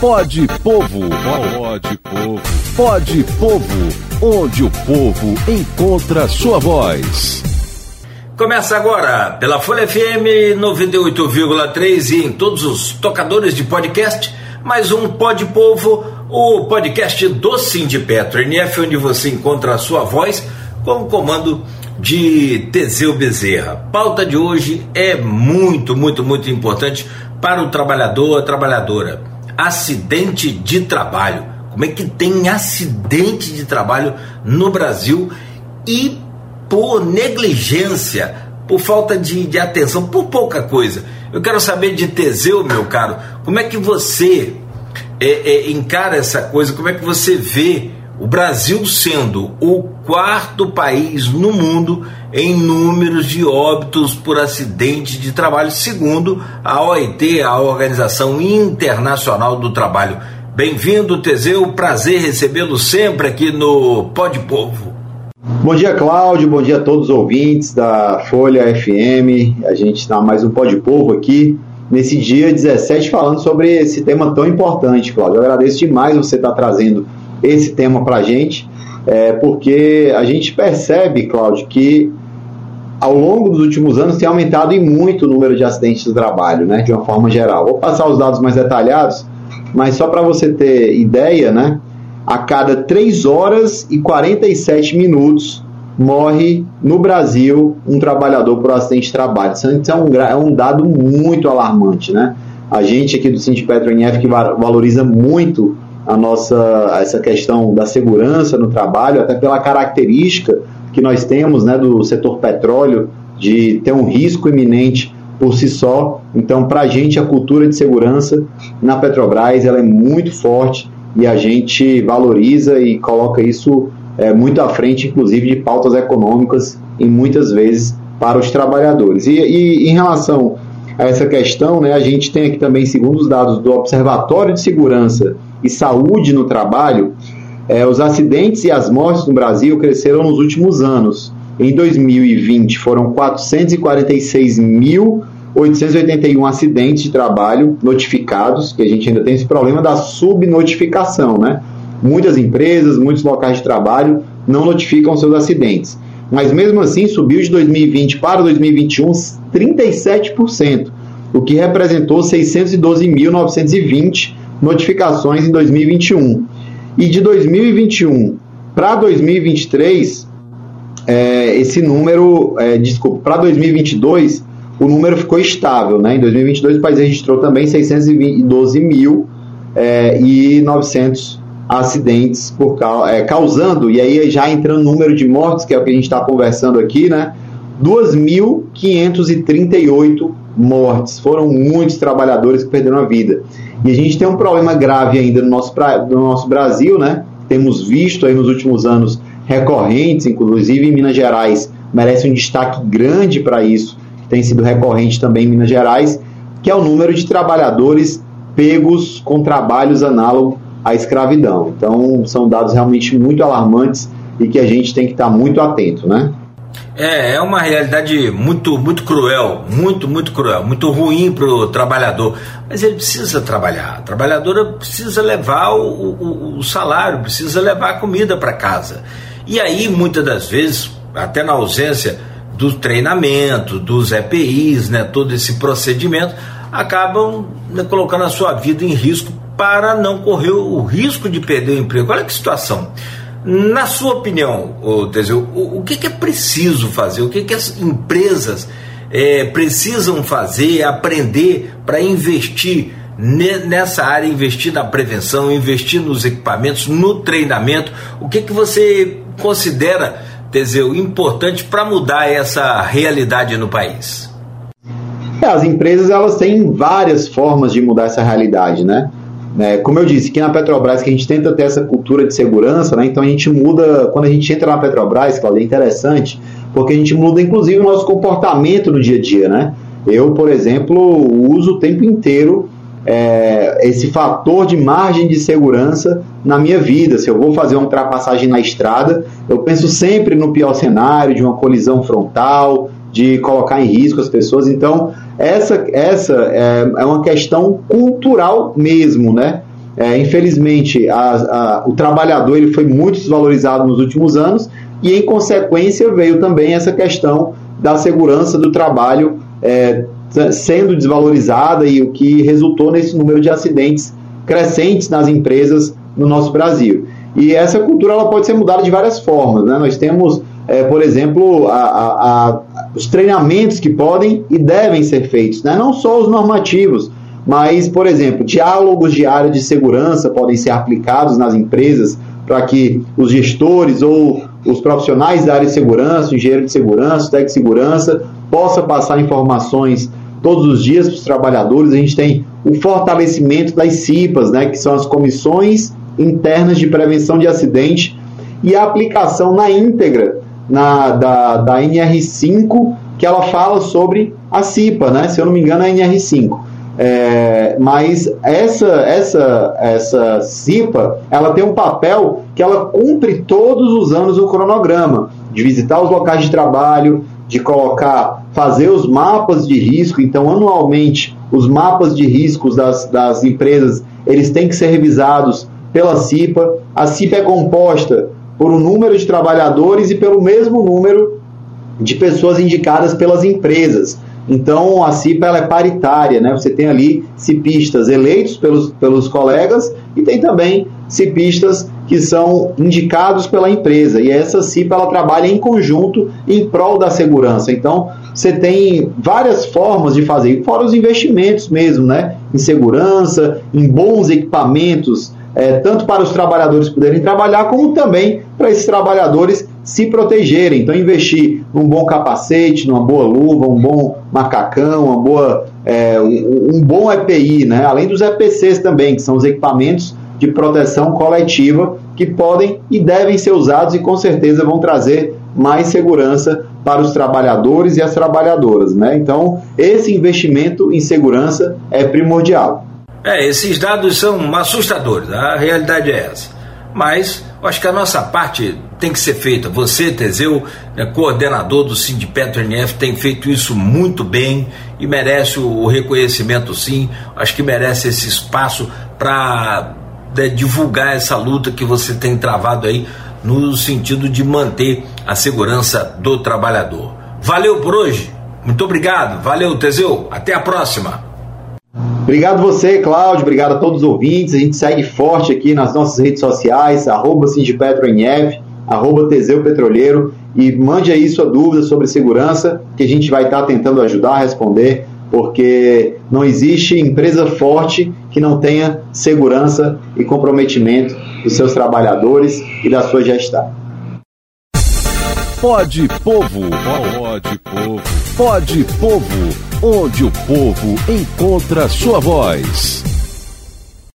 Pode Povo. Pode Povo. Pode Povo. Onde o povo encontra sua voz. Começa agora pela Folha FM 98,3 e em todos os tocadores de podcast, mais um Pode Povo, o podcast do Sindipetro NF, onde você encontra a sua voz com o comando de Teseu Bezerra. Pauta de hoje é muito, muito, muito importante para o trabalhador, a trabalhadora acidente de trabalho. Como é que tem acidente de trabalho no Brasil e por negligência, por falta de, de atenção, por pouca coisa. Eu quero saber de Teseu, meu caro, como é que você é, é, encara essa coisa, como é que você vê Brasil sendo o quarto país no mundo em números de óbitos por acidente de trabalho, segundo a OIT, a Organização Internacional do Trabalho. Bem-vindo, Teseu, prazer recebê-lo sempre aqui no Pode Povo. Bom dia, Cláudio, bom dia a todos os ouvintes da Folha FM. A gente está mais um Pode Povo aqui, nesse dia 17, falando sobre esse tema tão importante, Cláudio. Eu agradeço demais você estar tá trazendo esse tema para a gente, é, porque a gente percebe, Cláudio, que ao longo dos últimos anos tem aumentado em muito o número de acidentes de trabalho, né, de uma forma geral. Vou passar os dados mais detalhados, mas só para você ter ideia, né, a cada 3 horas e 47 minutos morre no Brasil um trabalhador por acidente de trabalho. Isso é um, é um dado muito alarmante, né? A gente aqui do Sindipetro NF que valoriza muito a nossa essa questão da segurança no trabalho, até pela característica que nós temos né, do setor petróleo de ter um risco iminente por si só. Então, para a gente, a cultura de segurança na Petrobras ela é muito forte e a gente valoriza e coloca isso é, muito à frente, inclusive, de pautas econômicas e muitas vezes para os trabalhadores. E, e em relação a essa questão, né, a gente tem aqui também, segundo os dados do Observatório de Segurança e saúde no trabalho, é, os acidentes e as mortes no Brasil cresceram nos últimos anos. Em 2020 foram 446.881 acidentes de trabalho notificados, que a gente ainda tem esse problema da subnotificação, né? Muitas empresas, muitos locais de trabalho não notificam seus acidentes. Mas mesmo assim subiu de 2020 para 2021 37%, o que representou 612.920 notificações em 2021. E de 2021 para 2023, é, esse número, é, desculpa, para 2022, o número ficou estável. Né? Em 2022, o país registrou também 612 mil é, e 900 acidentes por, é, causando, e aí já entrando no número de mortes, que é o que a gente está conversando aqui, né? 2.538 mortes. Foram muitos trabalhadores que perderam a vida. E a gente tem um problema grave ainda no nosso, no nosso Brasil, né? Temos visto aí nos últimos anos recorrentes, inclusive em Minas Gerais, merece um destaque grande para isso, que tem sido recorrente também em Minas Gerais, que é o número de trabalhadores pegos com trabalhos análogos à escravidão. Então, são dados realmente muito alarmantes e que a gente tem que estar muito atento, né? É, é uma realidade muito, muito cruel, muito, muito cruel, muito ruim para o trabalhador. Mas ele precisa trabalhar. A trabalhadora precisa levar o, o, o salário, precisa levar a comida para casa. E aí, muitas das vezes, até na ausência do treinamento, dos EPIs, né, todo esse procedimento, acabam né, colocando a sua vida em risco para não correr o risco de perder o emprego. Olha que situação. Na sua opinião, Teseu, o, o que, que, é preciso fazer? O que, que as empresas é, precisam fazer, aprender para investir nessa área, investir na prevenção, investir nos equipamentos, no treinamento? O que, que você considera, Teseu, importante para mudar essa realidade no país? É, as empresas elas têm várias formas de mudar essa realidade, né? É, como eu disse, aqui na Petrobras que a gente tenta ter essa cultura de segurança, né? então a gente muda, quando a gente entra na Petrobras, Claudia, é interessante, porque a gente muda inclusive o nosso comportamento no dia a dia. Né? Eu, por exemplo, uso o tempo inteiro é, esse fator de margem de segurança na minha vida. Se eu vou fazer uma ultrapassagem na estrada, eu penso sempre no pior cenário, de uma colisão frontal, de colocar em risco as pessoas. Então, essa, essa é, é uma questão cultural mesmo, né? é, infelizmente, a, a, o trabalhador ele foi muito desvalorizado nos últimos anos e, em consequência, veio também essa questão da segurança do trabalho é, sendo desvalorizada e o que resultou nesse número de acidentes crescentes nas empresas no nosso Brasil. E essa cultura ela pode ser mudada de várias formas. Né? Nós temos, é, por exemplo, a, a, os treinamentos que podem e devem ser feitos, né? não só os normativos, mas, por exemplo, diálogos de área de segurança podem ser aplicados nas empresas para que os gestores ou os profissionais da área de segurança, engenheiro de segurança, técnico de segurança, possa passar informações todos os dias para os trabalhadores. A gente tem o fortalecimento das CIPAs, né, que são as comissões internas de prevenção de acidente, e a aplicação na íntegra na, da, da NR5, que ela fala sobre a CIPA, né? Se eu não me engano, é a NR5. É, mas essa, essa, essa CIPA, ela tem um papel que ela cumpre todos os anos o cronograma, de visitar os locais de trabalho, de colocar, fazer os mapas de risco. Então, anualmente, os mapas de riscos das, das empresas, eles têm que ser revisados pela CIPA. A CIPA é composta por um número de trabalhadores e pelo mesmo número de pessoas indicadas pelas empresas. Então a CIPA ela é paritária, né? Você tem ali cipistas eleitos pelos, pelos colegas e tem também cipistas que são indicados pela empresa. E essa CIPA ela trabalha em conjunto em prol da segurança. Então você tem várias formas de fazer, fora os investimentos mesmo, né? Em segurança, em bons equipamentos é, tanto para os trabalhadores poderem trabalhar, como também para esses trabalhadores se protegerem. Então, investir num bom capacete, numa boa luva, um bom macacão, uma boa, é, um, um bom EPI, né? além dos EPCs também, que são os equipamentos de proteção coletiva que podem e devem ser usados e com certeza vão trazer mais segurança para os trabalhadores e as trabalhadoras. Né? Então, esse investimento em segurança é primordial. É, esses dados são assustadores, a realidade é essa. Mas eu acho que a nossa parte tem que ser feita. Você, Teseu, né, coordenador do Sindipetro NF, tem feito isso muito bem e merece o reconhecimento sim. Acho que merece esse espaço para né, divulgar essa luta que você tem travado aí no sentido de manter a segurança do trabalhador. Valeu por hoje. Muito obrigado. Valeu, Teseu. Até a próxima. Obrigado você, Cláudio. Obrigado a todos os ouvintes. A gente segue forte aqui nas nossas redes sociais, arroba SindPetroNF, arroba Teseu Petroleiro, e mande aí sua dúvida sobre segurança, que a gente vai estar tentando ajudar a responder, porque não existe empresa forte que não tenha segurança e comprometimento dos seus trabalhadores e da sua gestão. Pode Povo, pode Povo, pode Povo, onde o povo encontra sua voz.